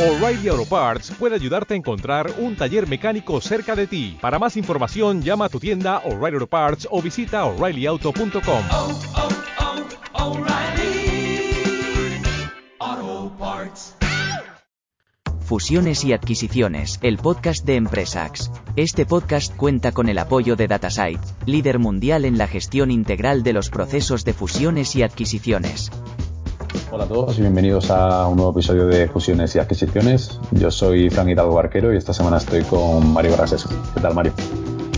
O'Reilly Auto Parts puede ayudarte a encontrar un taller mecánico cerca de ti. Para más información, llama a tu tienda O'Reilly Auto Parts o visita oreillyauto.com. oh, oh, Parts. Fusiones y adquisiciones, el podcast de Empresax. Este podcast cuenta con el apoyo de Datasite, líder mundial en la gestión integral de los procesos de fusiones y adquisiciones. Hola a todos y bienvenidos a un nuevo episodio de Fusiones y Adquisiciones. Yo soy Fran Hidalgo Barquero y esta semana estoy con Mario Barraseso. ¿Qué tal, Mario?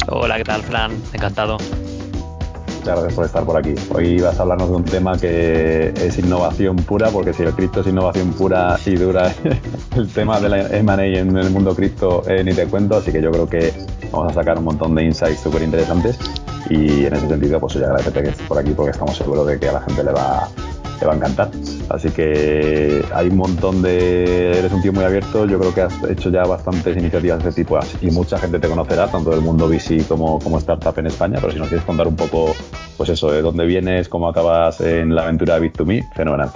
Hola, ¿qué tal, Fran? Encantado. Muchas gracias por estar por aquí. Hoy vas a hablarnos de un tema que es innovación pura, porque si el cripto es innovación pura y dura, el tema de la M&A en el mundo cripto eh, ni te cuento, así que yo creo que vamos a sacar un montón de insights súper interesantes y en ese sentido pues yo agradecerte que estés por aquí porque estamos seguros de que a la gente le va, le va a encantar. Así que hay un montón de... Eres un tío muy abierto, yo creo que has hecho ya bastantes iniciativas de este tipo y mucha gente te conocerá, tanto del mundo VC como, como startup en España, pero si nos quieres contar un poco, pues eso, de dónde vienes, cómo acabas en la aventura de Bit2Me, fenomenal.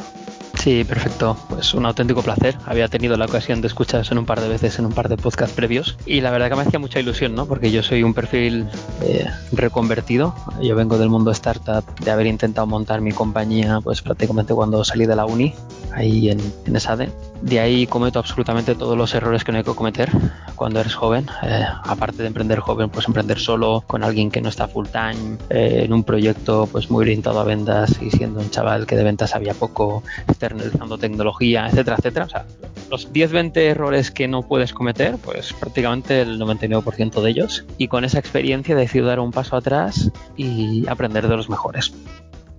Sí, perfecto. Pues un auténtico placer. Había tenido la ocasión de escucharos en un par de veces en un par de podcasts previos y la verdad que me hacía mucha ilusión, ¿no? Porque yo soy un perfil eh, reconvertido. Yo vengo del mundo startup, de haber intentado montar mi compañía, pues prácticamente cuando salí de la uni, ahí en, en. De ahí cometo absolutamente todos los errores que no hay que cometer cuando eres joven. Eh, aparte de emprender joven, pues emprender solo, con alguien que no está full time, eh, en un proyecto pues muy orientado a ventas y siendo un chaval que de ventas sabía poco, externalizando tecnología, etcétera, etcétera. O sea, los 10-20 errores que no puedes cometer, pues prácticamente el 99% de ellos. Y con esa experiencia decido dar un paso atrás y aprender de los mejores.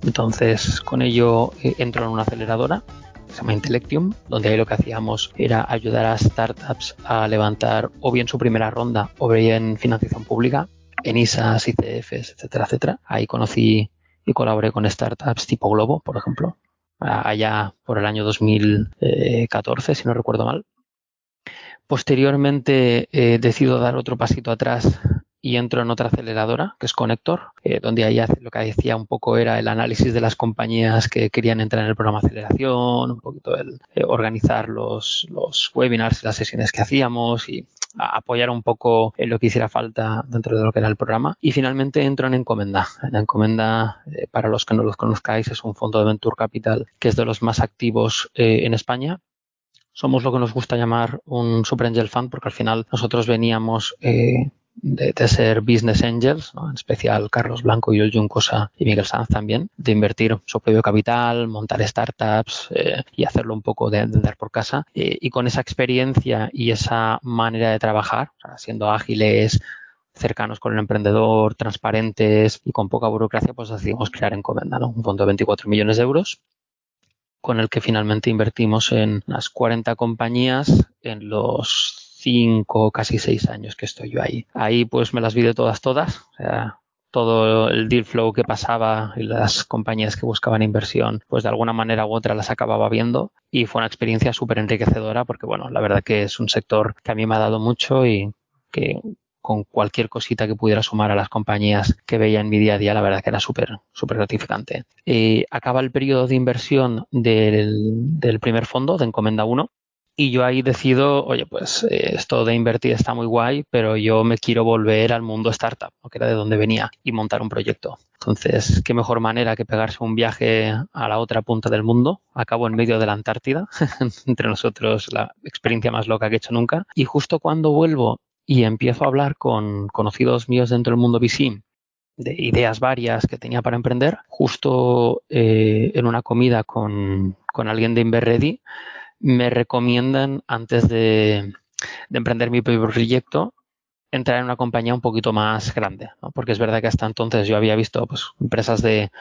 Entonces, con ello eh, entro en una aceleradora se llama Intellectium, donde ahí lo que hacíamos era ayudar a startups a levantar o bien su primera ronda o bien financiación pública en ISAs, ICFs, etcétera, etcétera. Ahí conocí y colaboré con startups tipo Globo, por ejemplo, allá por el año 2014, si no recuerdo mal. Posteriormente eh, decido dar otro pasito atrás y entro en otra aceleradora, que es Connector, eh, donde ahí lo que decía un poco era el análisis de las compañías que querían entrar en el programa aceleración, un poquito el eh, organizar los, los webinars, las sesiones que hacíamos y apoyar un poco en lo que hiciera falta dentro de lo que era el programa. Y finalmente entro en Encomenda. En Encomenda, eh, para los que no los conozcáis, es un fondo de Venture Capital que es de los más activos eh, en España somos lo que nos gusta llamar un Super Angel Fund, porque al final nosotros veníamos de, ser business angels, en especial Carlos Blanco, Yul Juncosa y Miguel Sanz también, de invertir su propio capital, montar startups eh, y hacerlo un poco de, de por casa. Eh, y con esa experiencia y esa manera de trabajar, siendo ágiles, cercanos con el emprendedor, transparentes y con poca burocracia, pues decidimos crear Encomenda, ¿no? un fondo de 24 millones de euros con el que finalmente invertimos en las 40 compañías en los 5, casi 6 años que estoy yo ahí. Ahí pues me las vi de todas, todas. Todo el deal flow que pasaba y las compañías que buscaban inversión, pues de alguna manera u otra las acababa viendo y fue una experiencia súper enriquecedora porque, bueno, la verdad que es un sector que a mí me ha dado mucho y que con cualquier cosita que pudiera sumar a las compañías que veía en mi día a día, la verdad que era súper, súper gratificante. Eh, acaba el periodo de inversión del, del primer fondo, de Encomenda 1, y yo ahí decido, oye, pues eh, esto de invertir está muy guay, pero yo me quiero volver al mundo startup, ¿no? que era de donde venía, y montar un proyecto. Entonces, qué mejor manera que pegarse un viaje a la otra punta del mundo. Acabo en medio de la Antártida, entre nosotros la experiencia más loca que he hecho nunca. Y justo cuando vuelvo y empiezo a hablar con conocidos míos dentro del mundo VC de ideas varias que tenía para emprender, justo eh, en una comida con, con alguien de Inverready, me recomiendan antes de, de, emprender mi proyecto entrar en una compañía un poquito más grande, porque es verdad que hasta entonces yo había visto pues, empresas de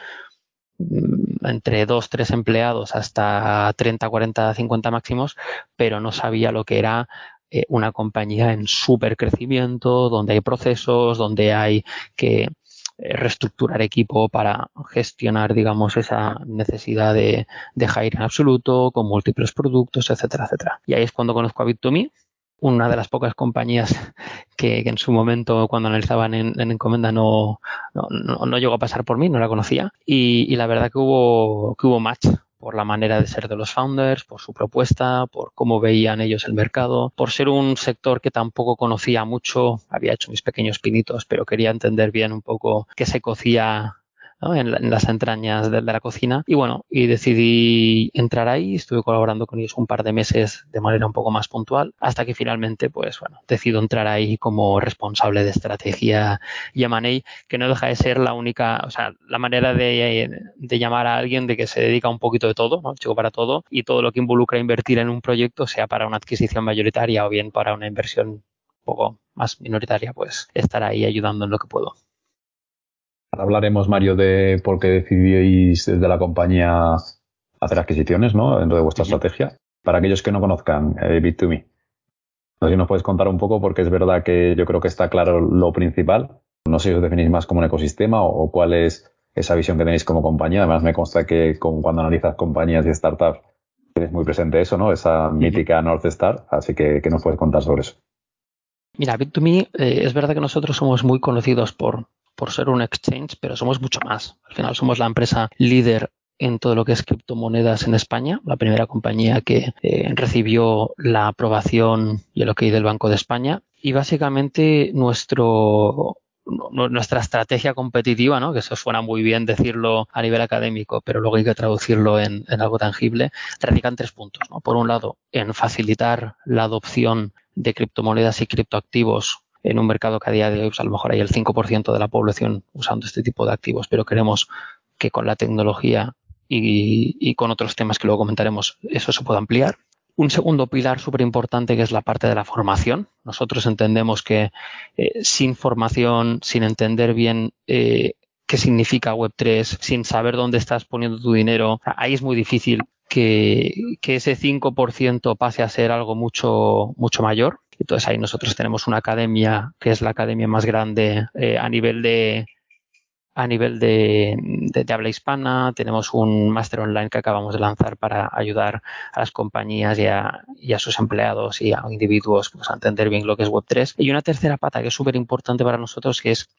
entre dos, tres empleados hasta 30, 40, 50 máximos, pero no sabía lo que era eh, una compañía en súper crecimiento, donde hay procesos, donde hay que reestructurar equipo para gestionar, digamos, esa necesidad de, de hire en absoluto, con múltiples productos, etcétera, etcétera. Y ahí es cuando conozco a Bit2Me, una de las pocas compañías que, que en su momento, cuando analizaban en, en encomenda, no, no, no, no, llegó a pasar por mí, no la conocía. Y, y la verdad que hubo, que hubo match por la manera de ser de los founders, por su propuesta, por cómo veían ellos el mercado, por ser un sector que tampoco conocía mucho, había hecho mis pequeños pinitos, pero quería entender bien un poco qué se cocía en, las entrañas de, la cocina. Y bueno, y decidí entrar ahí, estuve colaborando con ellos un par de meses de manera un poco más puntual, hasta que finalmente, pues bueno, decido entrar ahí como responsable de estrategia y que no deja de ser la única, o sea, la manera de, llamar a alguien de que se dedica un poquito de todo, ¿no? Chico para todo, y todo lo que involucra invertir en un proyecto, sea para una adquisición mayoritaria o bien para una inversión un poco más minoritaria, pues estar ahí ayudando en lo que puedo hablaremos, Mario, de por qué decidís desde la compañía hacer adquisiciones, ¿no? Dentro de vuestra estrategia. Para aquellos que no conozcan eh, Bit2Me, no sé si nos puedes contar un poco, porque es verdad que yo creo que está claro lo principal. No sé si os definís más como un ecosistema o, cuál es esa visión que tenéis como compañía. Además, me consta que cuando analizas compañías y startups tienes muy presente eso, ¿no? Esa mítica North Star. Así que, ¿qué nos puedes contar sobre eso? Mira, Bit2Me eh, es verdad que nosotros somos muy conocidos por por ser un exchange, pero somos mucho más. Al final somos la empresa líder en todo lo que es criptomonedas en España, la primera compañía que eh, recibió la aprobación y el ok del Banco de España. Y básicamente nuestra estrategia competitiva, ¿no? que eso suena muy bien decirlo a nivel académico, pero luego hay que traducirlo en, en algo tangible, radica en tres puntos. ¿no? Por un lado, en facilitar la adopción de criptomonedas y criptoactivos en un mercado que a día de hoy pues, a lo mejor hay el 5% de la población usando este tipo de activos, pero queremos que con la tecnología y, con otros temas que luego comentaremos eso se pueda ampliar. Un segundo pilar súper importante que es la parte de la formación. Nosotros entendemos que eh, sin formación, sin entender bien eh, qué significa Web3, sin saber dónde estás poniendo tu dinero, ahí es muy difícil que, que ese 5% pase a ser algo mucho, mucho mayor. Entonces ahí nosotros tenemos una academia que es la academia más grande eh, a nivel de a nivel de, de, habla hispana. Tenemos un máster online que acabamos de lanzar para ayudar a las compañías y a, y a sus empleados y a individuos pues, a entender bien lo que es Web3. Y una tercera pata que es súper importante para nosotros que es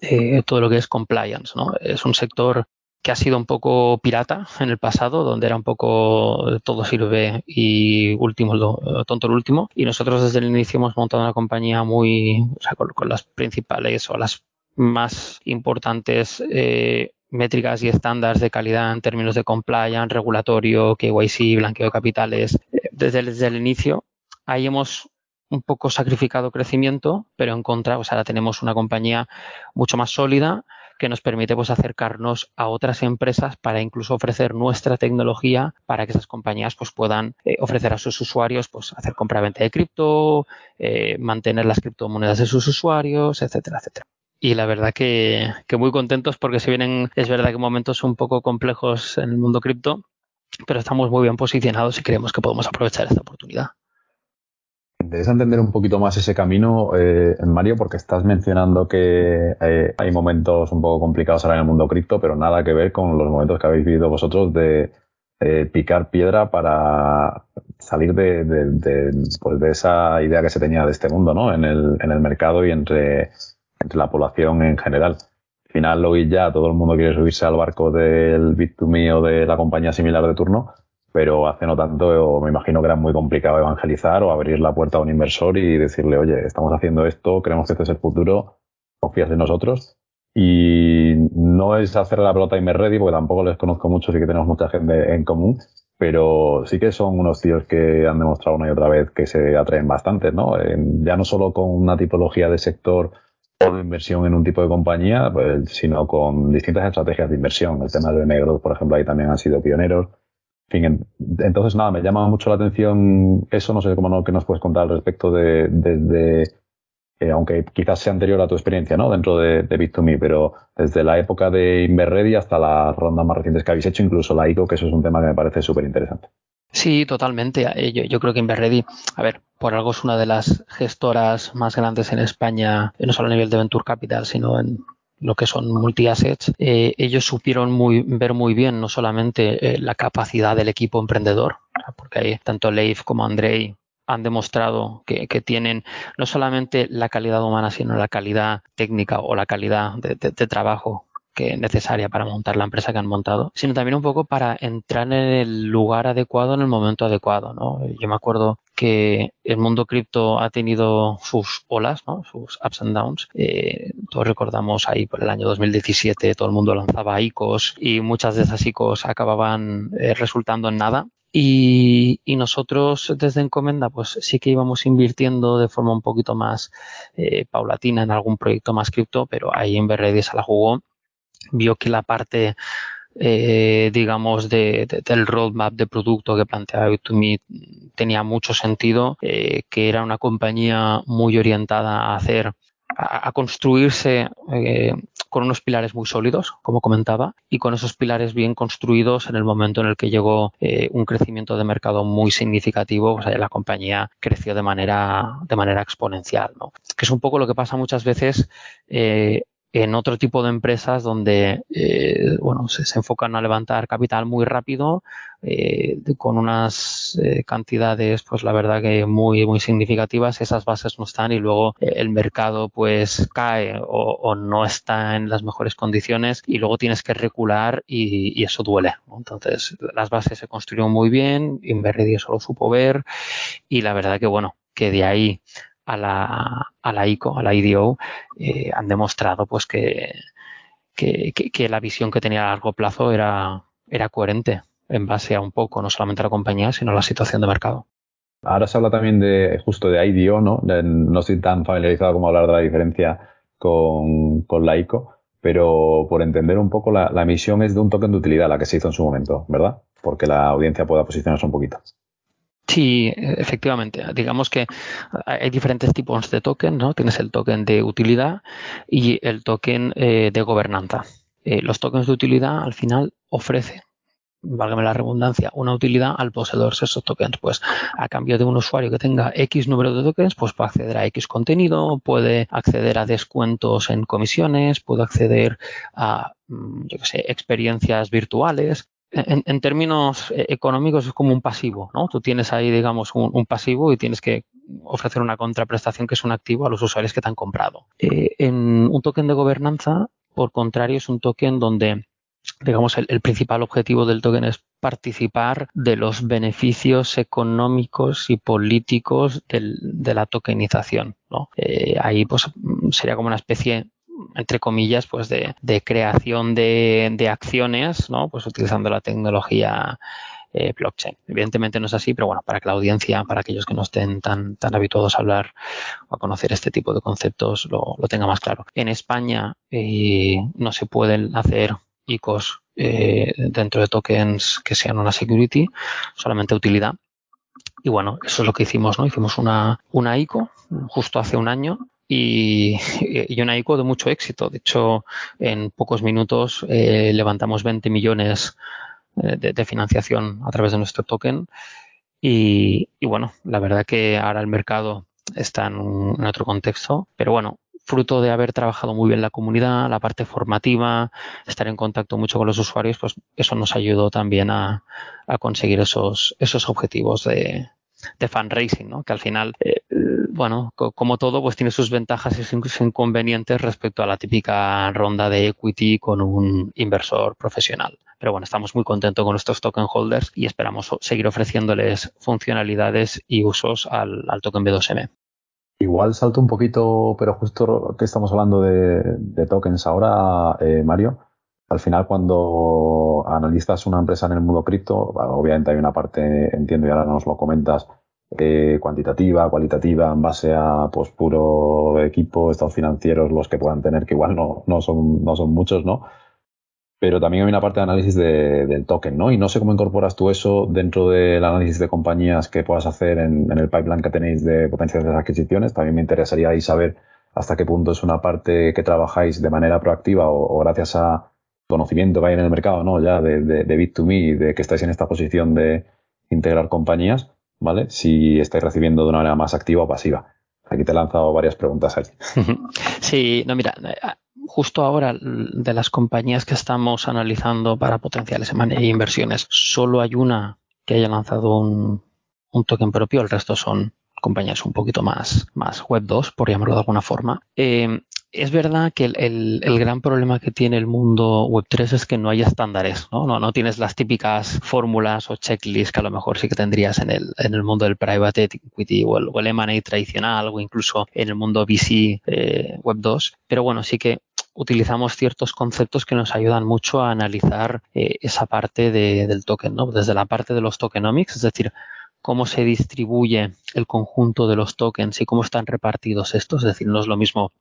eh, todo lo que es compliance. ¿no? Es un sector que ha sido un poco pirata en el pasado, donde era un poco todo sirve y último tonto el último. Y nosotros desde el inicio hemos montado una compañía muy, o sea, con, las principales o las más importantes eh, métricas y estándares de calidad en términos de compliance, regulatorio, KYC, blanqueo de capitales. Desde, desde el inicio, ahí hemos un poco sacrificado crecimiento, pero en contra, o sea, ahora tenemos una compañía mucho más sólida que nos permite pues, acercarnos a otras empresas para incluso ofrecer nuestra tecnología para que esas compañías pues, puedan eh, ofrecer a sus usuarios pues, hacer compra-venta de cripto, eh, mantener las criptomonedas de sus usuarios, etcétera, etcétera. Y la verdad que, que muy contentos porque se vienen, es verdad que momentos un poco complejos en el mundo cripto, pero estamos muy bien posicionados y creemos que podemos aprovechar esta oportunidad interesa entender un poquito más ese camino, eh, Mario, porque estás mencionando que eh, hay momentos un poco complicados ahora en el mundo cripto, pero nada que ver con los momentos que habéis vivido vosotros de eh, picar piedra para salir de, de, pues de, esa idea que se tenía de este mundo, ¿no? En el, mercado y entre, la población en general. Al final, hoy ya todo el mundo quiere subirse al barco del Bit2Me o de la compañía similar de turno, pero hace no tanto me imagino que era muy complicado evangelizar o abrir la puerta a un inversor y decirle, oye, estamos haciendo esto, creemos que este es el futuro, confías en nosotros. Y no es hacer la pelota y me ready, porque tampoco les conozco mucho, sí que tenemos mucha gente en común, pero sí que son unos tíos que han demostrado una y otra vez que se atraen bastante, ¿no? ya no solo con una tipología de sector o de inversión en un tipo de compañía, pues, sino con distintas estrategias de inversión. El tema de negros, por ejemplo, ahí también han sido pioneros entonces nada, me llama mucho la atención eso, no sé cómo no, qué nos puedes contar al respecto de, desde, eh, aunque quizás sea anterior a tu experiencia, ¿no? Dentro de, de Bit2Me, pero desde la época de Inverready hasta las rondas más recientes que habéis hecho, incluso la ICO, que eso es un tema que me parece súper interesante. Sí, totalmente. Eh, yo, yo, creo que Inverready, a ver, por algo es una de las gestoras más grandes en España, no solo a nivel de Venture Capital, sino en, lo que son multi-assets, eh, ellos supieron muy, ver muy bien no solamente eh, la capacidad del equipo emprendedor, porque ahí tanto Leif como Andrei han demostrado que, tienen no solamente la calidad humana, sino la calidad técnica o la calidad de, trabajo que necesaria para montar la empresa que han montado, sino también un poco para entrar en el lugar adecuado en el momento adecuado. ¿no? Yo me acuerdo que el mundo cripto ha tenido sus olas, ¿no? sus ups and downs. Eh, todos recordamos ahí por el año 2017 todo el mundo lanzaba ICOs y muchas de esas ICOs acababan eh, resultando en nada. Y, nosotros desde Encomenda pues sí que íbamos invirtiendo de forma un poquito más eh, paulatina en algún proyecto más cripto, pero ahí en Berredis se la jugó. Vio que la parte eh, digamos, de, del roadmap de producto que planteaba B2Me tenía mucho sentido, eh, que era una compañía muy orientada a hacer, a, construirse eh, con unos pilares muy sólidos, como comentaba, y con esos pilares bien construidos en el momento en el que llegó un crecimiento de mercado muy significativo, pues la compañía creció de manera, de manera exponencial, ¿no? Que es un poco lo que pasa muchas veces en otro tipo de empresas donde eh, bueno, se, enfocan a levantar capital muy rápido eh, con unas eh, cantidades pues la verdad que muy muy significativas. Esas bases no están y luego el mercado pues cae o, no está en las mejores condiciones y luego tienes que recular y, eso duele entonces las bases se construyeron muy bien Inverredi eso lo supo ver y la verdad que bueno que de ahí a la, a la ICO, a la IDO, eh, han demostrado pues que, que, la visión que tenía a largo plazo era, era coherente en base a un poco, no solamente a la compañía, sino a la situación de mercado. Ahora se habla también de justo de IDO, ¿no? no estoy tan familiarizado como hablar de la diferencia con, con la ICO, pero por entender un poco, la, la emisión es de un token de utilidad, la que se hizo en su momento, ¿verdad? Porque la audiencia pueda posicionarse un poquito. Sí, efectivamente. Digamos que hay diferentes tipos de token, ¿no? Tienes el token de utilidad y el token eh, de gobernanza. Eh, los tokens de utilidad al final ofrecen, válgame la redundancia, una utilidad al poseedor de esos tokens. Pues a cambio de un usuario que tenga X número de tokens, pues puede acceder a X contenido, puede acceder a descuentos en comisiones, puede acceder a, mm, yo qué sé, experiencias virtuales en, términos eh, económicos es como un pasivo, ¿no? Tú tienes ahí, digamos, un, pasivo y tienes que ofrecer una contraprestación que es un activo a los usuarios que te han comprado. Eh, en un token de gobernanza, por contrario, es un token donde digamos, el, principal objetivo del token es participar de los beneficios económicos y políticos de la tokenización. ¿no? Eh, ahí pues sería como una especie entre comillas, pues de, creación de, acciones, ¿no? Pues utilizando la tecnología eh, blockchain. Evidentemente no es así, pero bueno, para que la audiencia, para aquellos que no estén tan, tan habituados a hablar o a conocer este tipo de conceptos, lo, tenga más claro. En España eh, no se pueden hacer ICOs eh, dentro de tokens que sean una security, solamente utilidad. Y bueno, eso es lo que hicimos, ¿no? Hicimos una, una ICO justo hace un año y, y, una ICO de mucho éxito. De hecho, en pocos minutos eh, levantamos 20 millones eh, de, financiación a través de nuestro token. Y, bueno, la verdad que ahora el mercado está en, en, otro contexto, pero bueno, fruto de haber trabajado muy bien la comunidad, la parte formativa, estar en contacto mucho con los usuarios, pues eso nos ayudó también a, a conseguir esos, esos objetivos de, de fundraising, ¿no? Que al final, eh, bueno, como todo, pues tiene sus ventajas y sus inconvenientes respecto a la típica ronda de equity con un inversor profesional. Pero bueno, estamos muy contentos con nuestros token holders y esperamos seguir ofreciéndoles funcionalidades y usos al, token B2M. Igual salto un poquito, pero justo que estamos hablando de, tokens ahora, eh, Mario, al final cuando analizas una empresa en el mundo cripto, obviamente hay una parte, entiendo y ahora nos lo comentas, eh, cuantitativa, cualitativa, en base a pues puro equipo, estados financieros, los que puedan tener, que igual no, no, son, no son muchos, ¿no? Pero también hay una parte de análisis del token, ¿no? Y no sé cómo incorporas tú eso dentro del análisis de compañías que puedas hacer en, el pipeline que tenéis de potenciales adquisiciones. También me interesaría ahí saber hasta qué punto es una parte que trabajáis de manera proactiva o gracias a conocimiento que hay en el mercado, ¿no? Ya de, de, de Bit2Me, de que estáis en esta posición de integrar compañías, ¿vale? Si estáis recibiendo de una manera más activa o pasiva. Aquí te he lanzado varias preguntas aquí. Sí, no, mira, justo ahora de las compañías que estamos analizando para potenciales e inversiones, solo hay una que haya lanzado un, un token propio, el resto son compañías un poquito más, más web 2, por llamarlo de alguna forma. Eh, es verdad que el, gran problema que tiene el mundo Web3 es que no hay estándares, ¿no? No, tienes las típicas fórmulas o checklists que a lo mejor sí que tendrías en el, en el mundo del private equity o el, o el M&A tradicional o incluso en el mundo VC eh, Web2. Pero bueno, sí que utilizamos ciertos conceptos que nos ayudan mucho a analizar eh, esa parte de, del token, ¿no? Desde la parte de los tokenomics, es decir, cómo se distribuye el conjunto de los tokens y cómo están repartidos estos. Es decir, no es lo mismo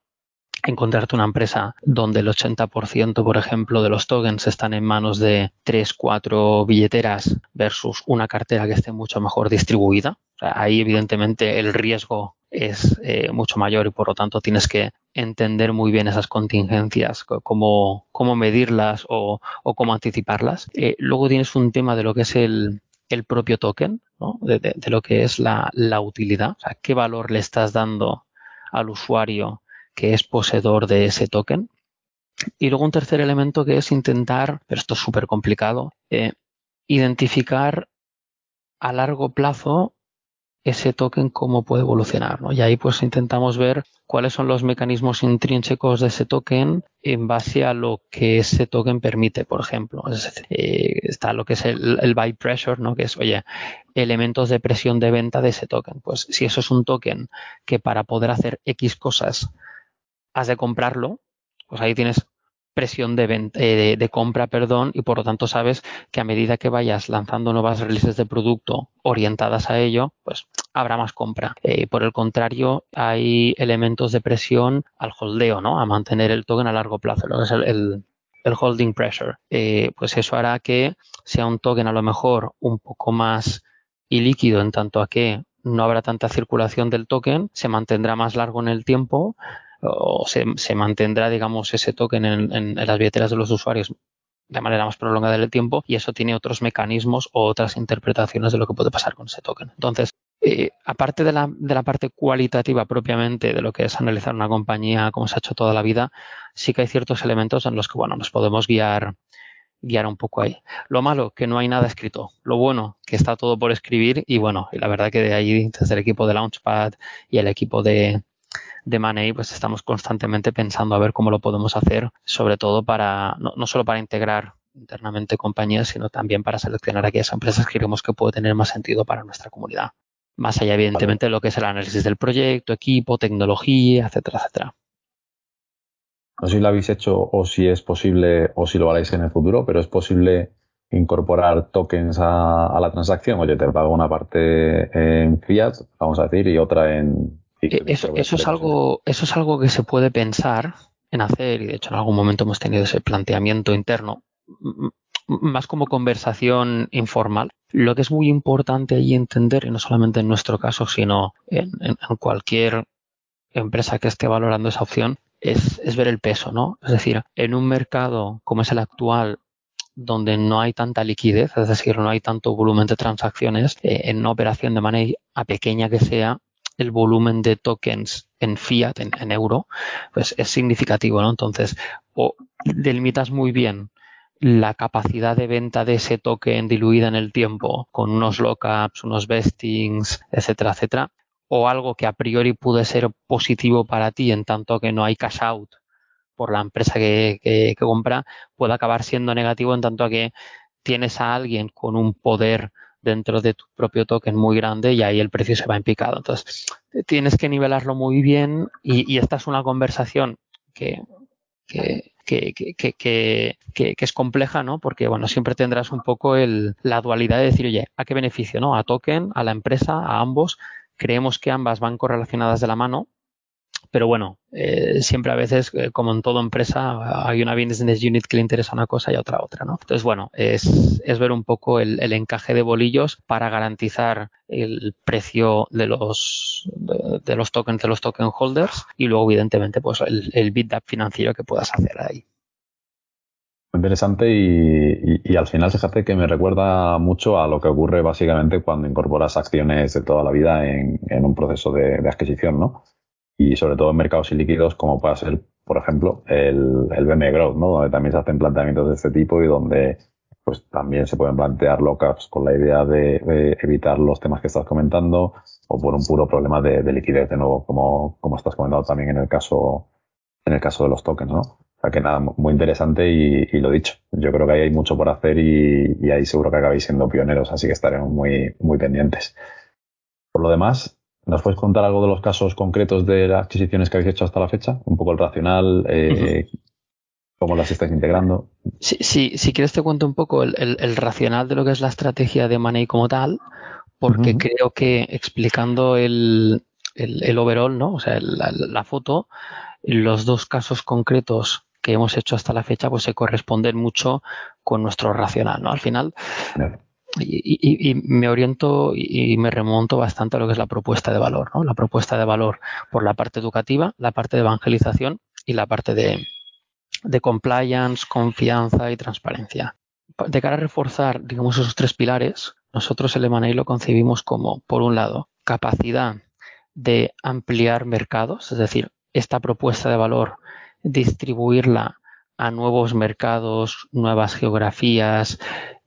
encontrarte una empresa donde el 80%, por ejemplo, de los tokens están en manos de 3, 4 billeteras versus una cartera que esté mucho mejor distribuida. ahí, evidentemente, el riesgo es eh, mucho mayor y, por lo tanto, tienes que entender muy bien esas contingencias, cómo, cómo medirlas o, o cómo anticiparlas. Eh, luego tienes un tema de lo que es el, el propio token, ¿no? de, lo que es la, la utilidad, o sea, qué valor le estás dando al usuario que es poseedor de ese token. Y luego un tercer elemento que es intentar, pero esto es súper complicado, eh, identificar a largo plazo ese token cómo puede evolucionar. ¿no? Y ahí pues intentamos ver cuáles son los mecanismos intrínsecos de ese token en base a lo que ese token permite, por ejemplo. Es eh, está lo que es el, el buy pressure, ¿no? que es, oye, elementos de presión de venta de ese token. Pues si eso es un token que para poder hacer X cosas has de comprarlo, pues ahí tienes presión de, venta, eh, de, de, compra, perdón, y por lo tanto sabes que a medida que vayas lanzando nuevas releases de producto orientadas a ello, pues habrá más compra. Eh, por el contrario, hay elementos de presión al holdeo, ¿no? A mantener el token a largo plazo, lo que es el, holding pressure. Eh, pues eso hará que sea un token a lo mejor un poco más ilíquido en tanto a que no habrá tanta circulación del token, se mantendrá más largo en el tiempo, o se, se mantendrá, digamos, ese token en, en, las billeteras de los usuarios de manera más prolongada del tiempo y eso tiene otros mecanismos o otras interpretaciones de lo que puede pasar con ese token. Entonces, eh, aparte de la, de la parte cualitativa propiamente de lo que es analizar una compañía como se ha hecho toda la vida, sí que hay ciertos elementos en los que, bueno, nos podemos guiar guiar un poco ahí. Lo malo, que no hay nada escrito. Lo bueno, que está todo por escribir y bueno, y la verdad que de ahí, desde el equipo de Launchpad y el equipo de, de Money, pues estamos constantemente pensando a ver cómo lo podemos hacer, sobre todo para, no, no solo para integrar internamente compañías, sino también para seleccionar aquellas empresas que creemos que puede tener más sentido para nuestra comunidad. Más allá, evidentemente, de lo que es el análisis del proyecto, equipo, tecnología, etcétera, etcétera. No sé si lo habéis hecho o si es posible o si lo haréis en el futuro, pero es posible incorporar tokens a, a la transacción. Oye, te pago una parte en fiat, vamos a decir, y otra en, eso, eso, es algo, eso es algo que se puede pensar en hacer y de hecho en algún momento hemos tenido ese planteamiento interno más como conversación informal. Lo que es muy importante ahí entender, y no solamente en nuestro caso, sino en, en, en cualquier empresa que esté valorando esa opción, es, es, ver el peso, ¿no? Es decir, en un mercado como es el actual, donde no hay tanta liquidez, es decir, no hay tanto volumen de transacciones, eh, en una operación de manera a pequeña que sea, el volumen de tokens en fiat, en, euro, pues es significativo, ¿no? Entonces, o delimitas muy bien la capacidad de venta de ese token diluida en el tiempo con unos lockups, unos vestings, etcétera, etcétera, o algo que a priori puede ser positivo para ti en tanto que no hay cash out por la empresa que compra, puede acabar siendo negativo en tanto que tienes a alguien con un poder dentro de tu propio token muy grande y ahí el precio se va en picado. Entonces, tienes que nivelarlo muy bien y, y esta es una conversación que, que, que, que, que, que, es compleja, ¿no? Porque, bueno, siempre tendrás un poco el, la dualidad de decir, oye, ¿a qué beneficio, no? A token, a la empresa, a ambos. Creemos que ambas van correlacionadas de la mano pero bueno, eh, siempre a veces, eh, como en toda empresa, hay una business unit que le interesa una cosa y otra otra, ¿no? Entonces, bueno, es, ver un poco el, encaje de bolillos para garantizar el precio de los, de, los tokens de los token holders y luego, evidentemente, pues el, el bid financiero que puedas hacer ahí. Interesante y, al final fíjate que me recuerda mucho a lo que ocurre básicamente cuando incorporas acciones de toda la vida en, en un proceso de, de adquisición, ¿no? Y sobre todo en mercados ilíquidos como puede ser, por ejemplo, el, el BME Growth, ¿no? Donde también se hacen planteamientos de este tipo y donde pues también se pueden plantear lockups con la idea de, de, evitar los temas que estás comentando o por un puro problema de, de liquidez, de nuevo, como, como estás comentando también en el caso en el caso de los tokens, ¿no? O sea que nada, muy interesante y, y lo dicho. Yo creo que ahí hay mucho por hacer y, y, ahí seguro que acabéis siendo pioneros, así que estaremos muy, muy pendientes. Por lo demás, ¿nos puedes contar algo de los casos concretos de las adquisiciones que habéis hecho hasta la fecha? Un poco el racional, eh, uh -huh. cómo las estáis integrando. Sí, sí, si quieres te cuento un poco el, el, el racional de lo que es la estrategia de Money como tal, porque uh -huh. creo que explicando el, el, overall, ¿no? O sea, la, la foto, los dos casos concretos que hemos hecho hasta la fecha, pues se corresponden mucho con nuestro racional, ¿no? Al final. Y, y, y, me oriento y me remonto bastante a lo que es la propuesta de valor, ¿no? La propuesta de valor por la parte educativa, la parte de evangelización y la parte de, compliance, confianza y transparencia. De cara a reforzar, digamos, esos tres pilares, nosotros el M&A lo concebimos como, por un lado, capacidad de ampliar mercados, es decir, esta propuesta de valor distribuirla a nuevos mercados, nuevas geografías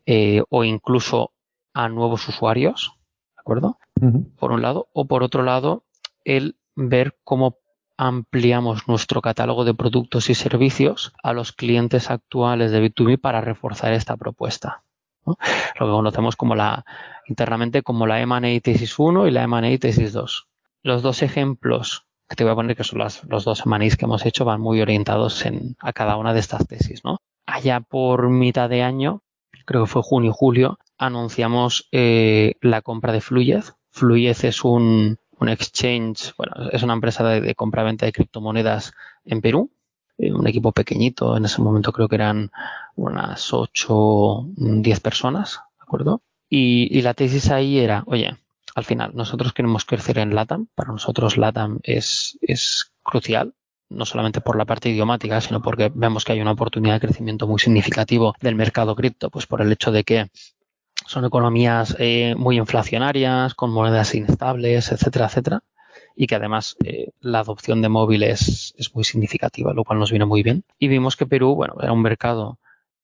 eh, o incluso a nuevos usuarios, ¿de acuerdo? Uh -huh. Por un lado. O por otro lado, el ver cómo ampliamos nuestro catálogo de productos y servicios a los clientes actuales de B2B para reforzar esta propuesta. ¿no? Lo que conocemos como la, internamente como la M&A tesis 1 y la M&A tesis 2. Los dos ejemplos que te voy a poner que son las, los dos semanis que hemos hecho van muy orientados en, a cada una de estas tesis, ¿no? Allá por mitad de año, creo que fue junio julio, anunciamos eh, la compra de Fluyez. Fluyez es un, un exchange, bueno, es una empresa de, de compra-venta de criptomonedas en Perú, eh, un equipo pequeñito, en ese momento creo que eran unas 8, 10 personas, ¿de acuerdo? Y, y la tesis ahí era, oye, al final, nosotros queremos crecer en LATAM. Para nosotros LATAM es, es crucial, no solamente por la parte idiomática, sino porque vemos que hay una oportunidad de crecimiento muy significativo del mercado cripto, pues por el hecho de que son economías eh, muy inflacionarias, con monedas inestables, etcétera, etcétera, y que además eh, la adopción de móviles es muy significativa, lo cual nos viene muy bien. Y vimos que Perú, bueno, era un mercado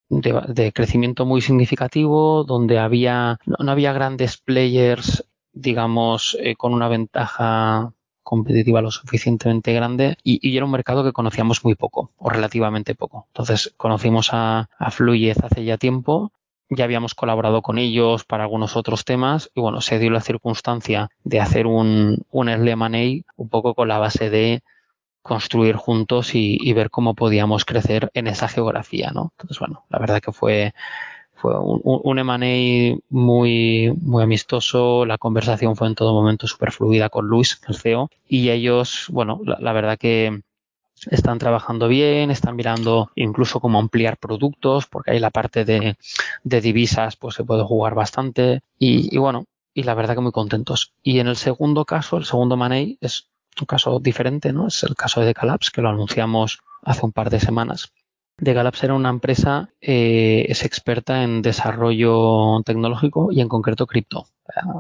de, crecimiento muy significativo, donde había no, no había grandes players digamos, eh, con una ventaja competitiva lo suficientemente grande y, y, era un mercado que conocíamos muy poco o relativamente poco. Entonces conocimos a, a hace ya tiempo, ya habíamos colaborado con ellos para algunos otros temas y bueno, se dio la circunstancia de hacer un, un early M&A un poco con la base de construir juntos y, y, ver cómo podíamos crecer en esa geografía, ¿no? Entonces, bueno, la verdad que fue fue un, un muy, muy amistoso, la conversación fue en todo momento súper fluida con Luis, el CEO, y ellos, bueno, la, verdad que están trabajando bien, están mirando incluso cómo ampliar productos, porque hay la parte de, de divisas, pues se puede jugar bastante, y, bueno, y la verdad que muy contentos. Y en el segundo caso, el segundo M&A es un caso diferente, ¿no? Es el caso de Decalabs, que lo anunciamos hace un par de semanas de Galaps era una empresa, eh, es experta en desarrollo tecnológico y en concreto cripto.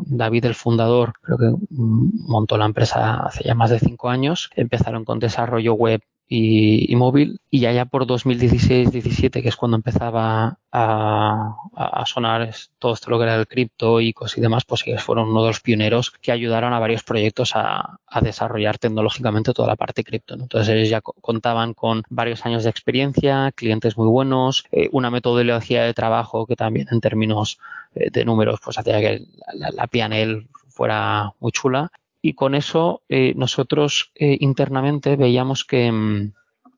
David, el fundador, creo que montó la empresa hace ya más de cinco años. Empezaron con desarrollo web y, móvil y allá por 2016-17, que es cuando empezaba a, sonar todo esto lo que era el cripto, ICOs y demás, pues ellos fueron uno de los pioneros que ayudaron a varios proyectos a, desarrollar tecnológicamente toda la parte cripto. Entonces ellos ya contaban con varios años de experiencia, clientes muy buenos, eh, una metodología de trabajo que también en términos eh, de números pues hacía que la, la PNL fuera muy chula y con eso eh, nosotros eh, internamente veíamos que,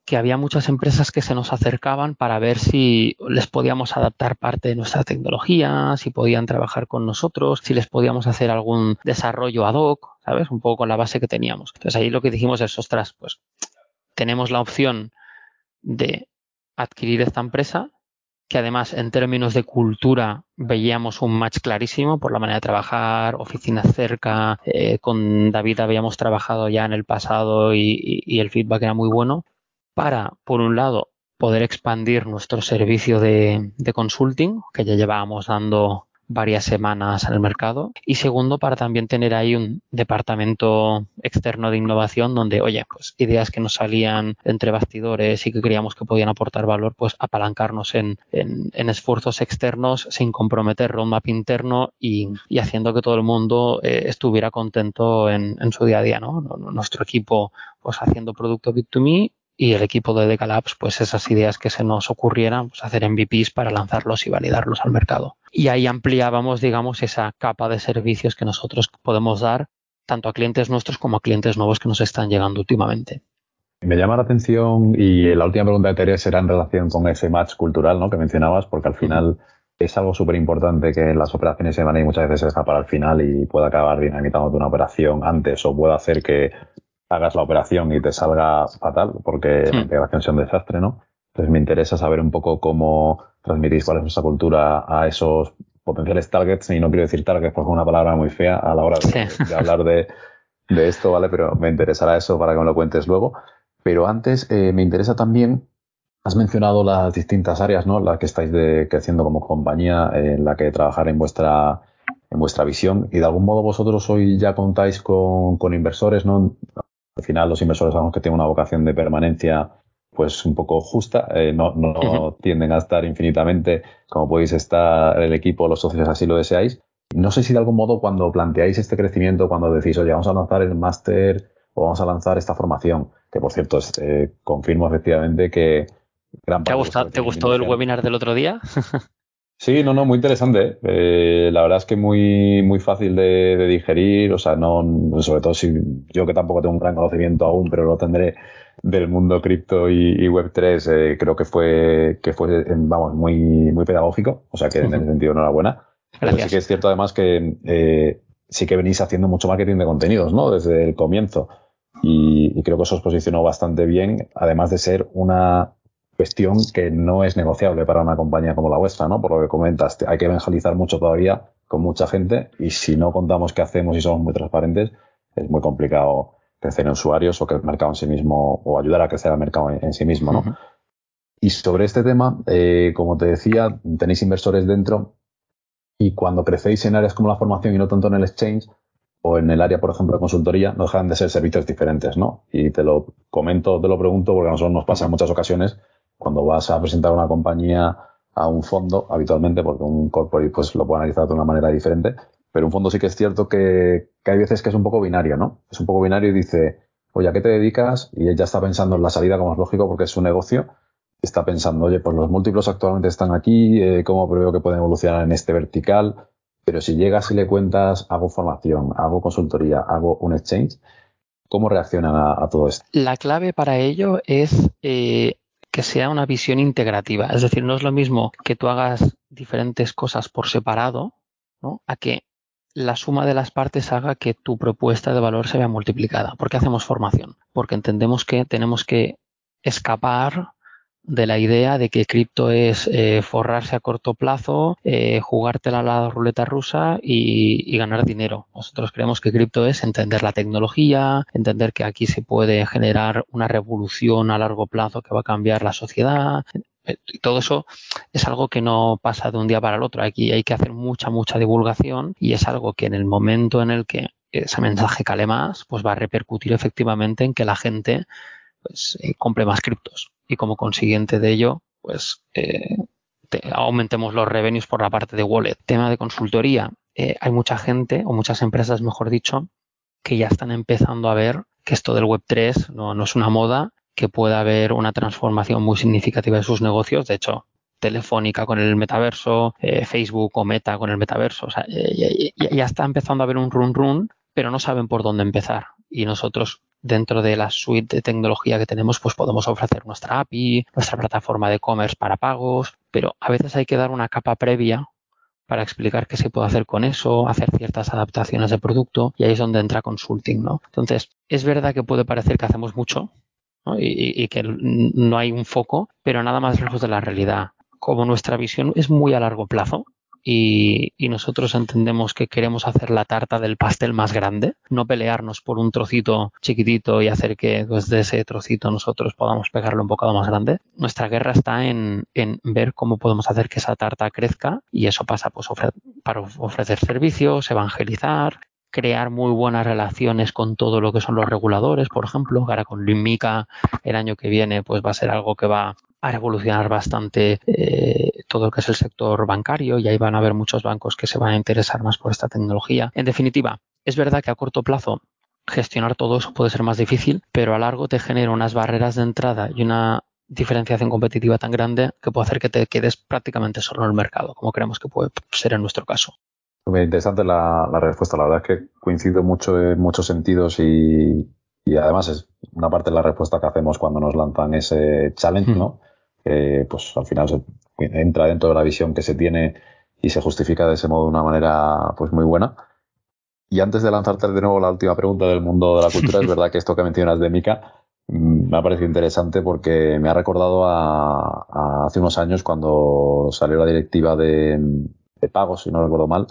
que, había muchas empresas que se nos acercaban para ver si les podíamos adaptar parte de nuestra tecnología, si podían trabajar con nosotros, si les podíamos hacer algún desarrollo ad hoc, ¿sabes? Un poco con la base que teníamos. Entonces ahí lo que dijimos es, ostras, pues tenemos la opción de adquirir esta empresa que además en términos de cultura veíamos un match clarísimo por la manera de trabajar, oficinas cerca, eh, con David habíamos trabajado ya en el pasado y, el feedback era muy bueno, para, por un lado, poder expandir nuestro servicio de, de consulting, que ya llevábamos dando varias semanas en el mercado. Y segundo para también tener ahí un departamento externo de innovación donde oye pues ideas que nos salían entre bastidores y que creíamos que podían aportar valor pues apalancarnos en, en, en esfuerzos externos sin comprometer roadmap interno y, y haciendo que todo el mundo eh, estuviera contento en, en, su día a día no nuestro equipo pues haciendo producto Bit2Me y el equipo de Decalabs, pues esas ideas que se nos ocurrieran, pues hacer MVPs para lanzarlos y validarlos al mercado. Y ahí ampliábamos, digamos, esa capa de servicios que nosotros podemos dar tanto a clientes nuestros como a clientes nuevos que nos están llegando últimamente. Me llama la atención y la última pregunta de Teresa será en relación con ese match cultural ¿no? que mencionabas, porque al final es algo súper importante que en las operaciones de money muchas veces se deja para el final y puede acabar dinamitando una operación antes o puede hacer que hagas la operación y te salga fatal porque la integración sea un desastre, ¿no? Entonces me interesa saber un poco cómo transmitís cuál es nuestra cultura a esos potenciales targets, y no quiero decir targets porque es una palabra muy fea a la hora de, hablar de, de, esto, ¿vale? Pero me interesará eso para que me lo cuentes luego. Pero antes eh, me interesa también, has mencionado las distintas áreas, ¿no? Las que estáis de, creciendo como compañía, en la que trabajar en vuestra en vuestra visión y de algún modo vosotros hoy ya contáis con, con inversores, ¿no? Al final los inversores sabemos que tienen una vocación de permanencia pues un poco justa, eh, no, no tienden a estar infinitamente como podéis estar el equipo, los socios así lo deseáis. No sé si de algún modo cuando planteáis este crecimiento, cuando decís, oye, vamos a lanzar el máster o vamos a lanzar esta formación, que por cierto, eh, confirmo efectivamente que... Gran ¿Te, ha gustado, ¿Te gustó el webinar del otro día? Sí, no, no, muy interesante. Eh, la verdad es que muy, muy fácil de, digerir. O sea, no, sobre todo si yo que tampoco tengo un gran conocimiento aún, pero lo tendré del mundo cripto y, Web3, eh, creo que fue, que fue, vamos, muy, muy pedagógico. O sea, que en ese sentido enhorabuena. Pero sí que es cierto además que eh, sí que venís haciendo mucho marketing de contenidos, ¿no? Desde el comienzo. Y, y creo que eso os posicionó bastante bien, además de ser una cuestión que no es negociable para una compañía como la vuestra, ¿no? Por lo que comentas, hay que evangelizar mucho todavía con mucha gente y si no contamos qué hacemos y somos muy transparentes, es muy complicado crecer en usuarios o que el mercado en sí mismo, o ayudar a crecer al mercado en, sí mismo, ¿no? Y sobre este tema, eh, como te decía, tenéis inversores dentro y cuando crecéis en áreas como la formación y no tanto en el exchange, o en el área, por ejemplo, de consultoría, no dejan de ser servicios diferentes, ¿no? Y te lo comento, te lo pregunto porque a nosotros nos pasa en muchas ocasiones cuando vas a presentar una compañía a un fondo, habitualmente, porque un corporate pues lo puede analizar de una manera diferente, pero un fondo sí que es cierto que, hay veces que es un poco binario, ¿no? Es un poco binario y dice, oye, ¿a qué te dedicas? Y ella está pensando en la salida, como es lógico, porque es su negocio. Está pensando, oye, pues los múltiplos actualmente están aquí, eh, ¿cómo preveo que pueden evolucionar en este vertical? Pero si llegas y le cuentas, hago formación, hago consultoría, hago un exchange, ¿cómo reaccionan a, todo esto? La clave para ello es eh, que sea una visión integrativa. Es decir, no es lo mismo que tú hagas diferentes cosas por separado, ¿no? A que la suma de las partes haga que tu propuesta de valor se vea multiplicada. ¿Por qué hacemos formación? Porque entendemos que tenemos que escapar de la idea de que cripto es eh, forrarse a corto plazo, eh, jugártela a la ruleta rusa y, ganar dinero. Nosotros creemos que cripto es entender la tecnología, entender que aquí se puede generar una revolución a largo plazo que va a cambiar la sociedad. Y todo eso es algo que no pasa de un día para el otro. Aquí hay que hacer mucha, mucha divulgación y es algo que en el momento en el que ese mensaje cale más, pues va a repercutir efectivamente en que la gente pues, eh, compre más criptos y como consiguiente de ello, pues eh, aumentemos los revenues por la parte de wallet. Tema de consultoría. Eh, hay mucha gente, o muchas empresas, mejor dicho, que ya están empezando a ver que esto del Web3 no, no es una moda, que puede haber una transformación muy significativa de sus negocios. De hecho, Telefónica con el metaverso, Facebook o Meta con el metaverso. O sea, ya, ya, está empezando a haber un run run, pero no saben por dónde empezar. Y nosotros dentro de la suite de tecnología que tenemos, pues podemos ofrecer nuestra API, nuestra plataforma de e-commerce para pagos, pero a veces hay que dar una capa previa para explicar qué se puede hacer con eso, hacer ciertas adaptaciones de producto y ahí es donde entra consulting, ¿no? Entonces, es verdad que puede parecer que hacemos mucho y, y que no hay un foco, pero nada más lejos de la realidad. Como nuestra visión es muy a largo plazo, y, nosotros entendemos que queremos hacer la tarta del pastel más grande, no pelearnos por un trocito chiquitito y hacer que desde pues, ese trocito nosotros podamos pegarlo un bocado más grande. Nuestra guerra está en, ver cómo podemos hacer que esa tarta crezca y eso pasa pues para ofrecer servicios, evangelizar, crear muy buenas relaciones con todo lo que son los reguladores, por ejemplo, ahora con Limica el año que viene pues va a ser algo que va a revolucionar bastante eh, todo lo que es el sector bancario y ahí van a haber muchos bancos que se van a interesar más por esta tecnología. En definitiva, es verdad que a corto plazo gestionar todo eso puede ser más difícil, pero a largo te genera unas barreras de entrada y una diferenciación competitiva tan grande que puede hacer que te quedes prácticamente solo en el mercado, como creemos que puede ser en nuestro caso. Muy interesante la, la respuesta. La verdad es que coincido mucho en muchos sentidos y, y además es una parte de la respuesta que hacemos cuando nos lanzan ese challenge, Mm. Pues al final se entra dentro de la visión que se tiene y se justifica de ese modo de una manera pues muy buena. Y antes de lanzarte de nuevo la última pregunta del mundo de la cultura, es verdad que esto que mencionas de Mika mm, me ha parecido interesante porque me ha recordado a, a hace unos años cuando salió la directiva de, de pagos, si no recuerdo mal,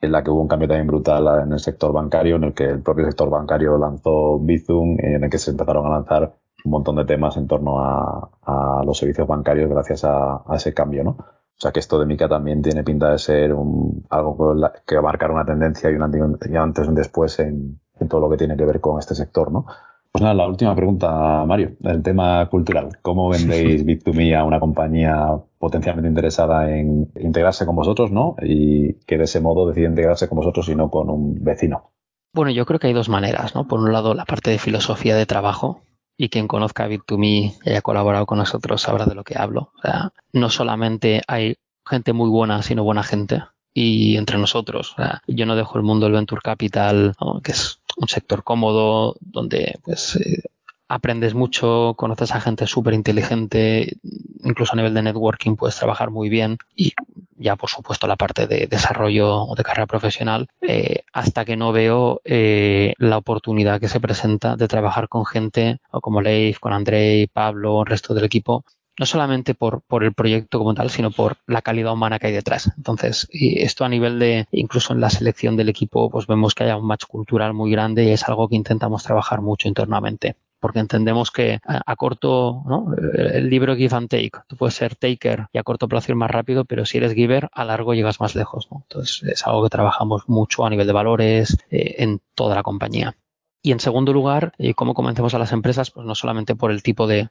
en la que hubo un cambio también brutal en el sector bancario, en el que el propio sector bancario lanzó Bizum, en el que se empezaron a lanzar un montón de temas en torno a, a los servicios bancarios gracias a, a, ese cambio, ¿no? O sea que esto de Mica también tiene pinta de ser un, algo que va a marcar una tendencia y un antes y un después en, en, todo lo que tiene que ver con este sector, ¿no? Pues nada, la última pregunta, Mario, el tema cultural. ¿Cómo vendéis Bit2Me a una compañía potencialmente interesada en integrarse con vosotros, ¿no? Y que de ese modo decide integrarse con vosotros y no con un vecino. Bueno, yo creo que hay dos maneras, ¿no? Por un lado, la parte de filosofía de trabajo, y quien conozca Bit2Me y haya colaborado con nosotros sabrá de lo que hablo. O sea, no solamente hay gente muy buena, sino buena gente. Y entre nosotros, o sea, yo no dejo el mundo del venture capital, que es un sector cómodo, donde pues eh, aprendes mucho, conoces a gente súper inteligente, incluso a nivel de networking puedes trabajar muy bien y ya por supuesto la parte de desarrollo o de carrera profesional, eh, hasta que no veo eh, la oportunidad que se presenta de trabajar con gente o como Leif, con Andrei, Pablo, el resto del equipo, no solamente por, por el proyecto como tal, sino por la calidad humana que hay detrás. Entonces, y esto a nivel de, incluso en la selección del equipo, pues vemos que haya un match cultural muy grande y es algo que intentamos trabajar mucho internamente porque entendemos que a, corto, ¿no? el libro Give and Take, tú puedes ser taker y a corto plazo ir más rápido, pero si eres giver, a largo llegas más lejos. ¿no? Entonces es algo que trabajamos mucho a nivel de valores eh, en toda la compañía. Y en segundo lugar, eh, cómo convencemos a las empresas, pues no solamente por el tipo de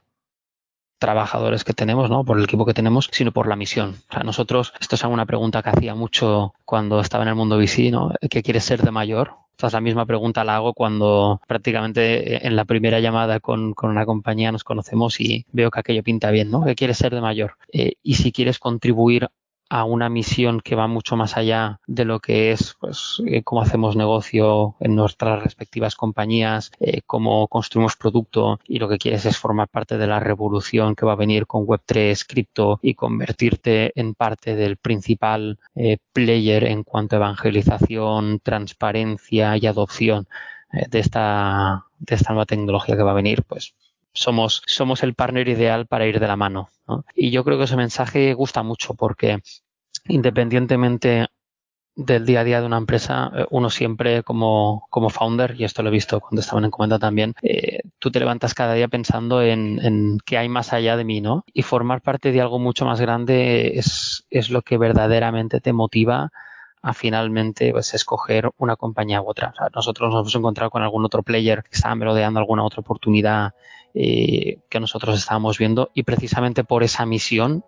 trabajadores que tenemos, ¿no? Por el equipo que tenemos, sino por la misión. O sea, nosotros, esto es una pregunta que hacía mucho cuando estaba en el mundo VC, ¿no? ¿Qué quieres ser de mayor? O sea, la misma pregunta la hago cuando prácticamente en la primera llamada con, con, una compañía nos conocemos y veo que aquello pinta bien, ¿no? ¿Qué quieres ser de mayor? Eh, y si quieres contribuir a una misión que va mucho más allá de lo que es pues eh, cómo hacemos negocio en nuestras respectivas compañías, eh, cómo construimos producto y lo que quieres es formar parte de la revolución que va a venir con Web3, cripto y convertirte en parte del principal eh, player en cuanto a evangelización, transparencia y adopción de esta de esta nueva tecnología que va a venir, pues somos, somos el partner ideal para ir de la mano. ¿no? Y yo creo que ese mensaje gusta mucho porque independientemente del día a día de una empresa, uno siempre como, como founder, y esto lo he visto cuando estaba en Comenta también, eh, tú te levantas cada día pensando en, en qué hay más allá de mí, ¿no? Y formar parte de algo mucho más grande es, es lo que verdaderamente te motiva a finalmente pues, escoger una compañía u otra. Nosotros nos hemos encontrado con algún otro player que estaba merodeando alguna otra oportunidad eh, que nosotros estábamos viendo y precisamente por esa misión,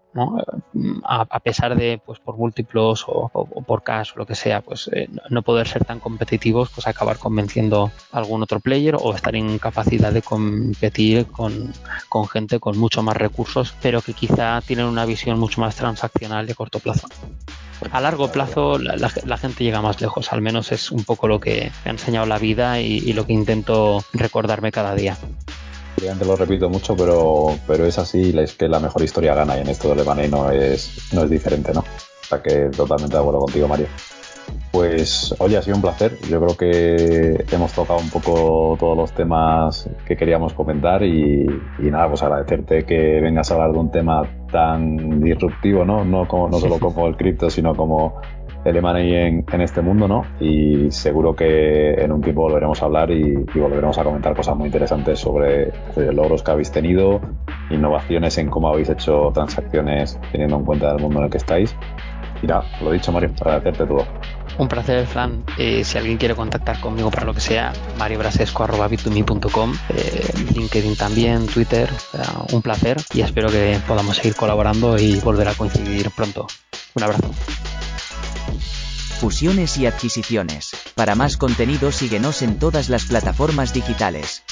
a, pesar de, pues por múltiplos o, por cash o lo que sea, pues eh, no poder ser tan competitivos, pues acabar convenciendo a algún otro player o estar en capacidad de competir con, con gente con mucho más recursos, pero que quizá tienen una visión mucho más transaccional de corto plazo a largo plazo la, gente llega más lejos, al menos es un poco lo que me ha enseñado la vida y lo que intento recordarme cada día. Te lo repito mucho, pero, pero es así, es que la mejor historia gana y en esto de Lemonade no es, no es diferente, ¿no? O sea que totalmente de acuerdo contigo, Mario. Pues, oye, ha sido un placer. Yo creo que hemos tocado un poco todos los temas que queríamos comentar y, y nada, pues agradecerte que vengas a hablar de un tema tan disruptivo, ¿no? No, como, no solo como el cripto, sino como el M&A en, en, este mundo, ¿no? Y seguro que en un tiempo volveremos a hablar y, y volveremos a comentar cosas muy interesantes sobre, sobre, logros que habéis tenido, innovaciones en cómo habéis hecho transacciones teniendo en cuenta el mundo en el que estáis. Y nada, lo dicho, Mario, agradecerte todo. Un placer, Fran. Eh, si alguien quiere contactar conmigo para lo que sea, mariobrasesco.com, eh, LinkedIn también, Twitter. Eh, un placer y espero que podamos seguir colaborando y volver a coincidir pronto. Un abrazo fusiones y adquisiciones. Para más contenido síguenos en todas las plataformas digitales.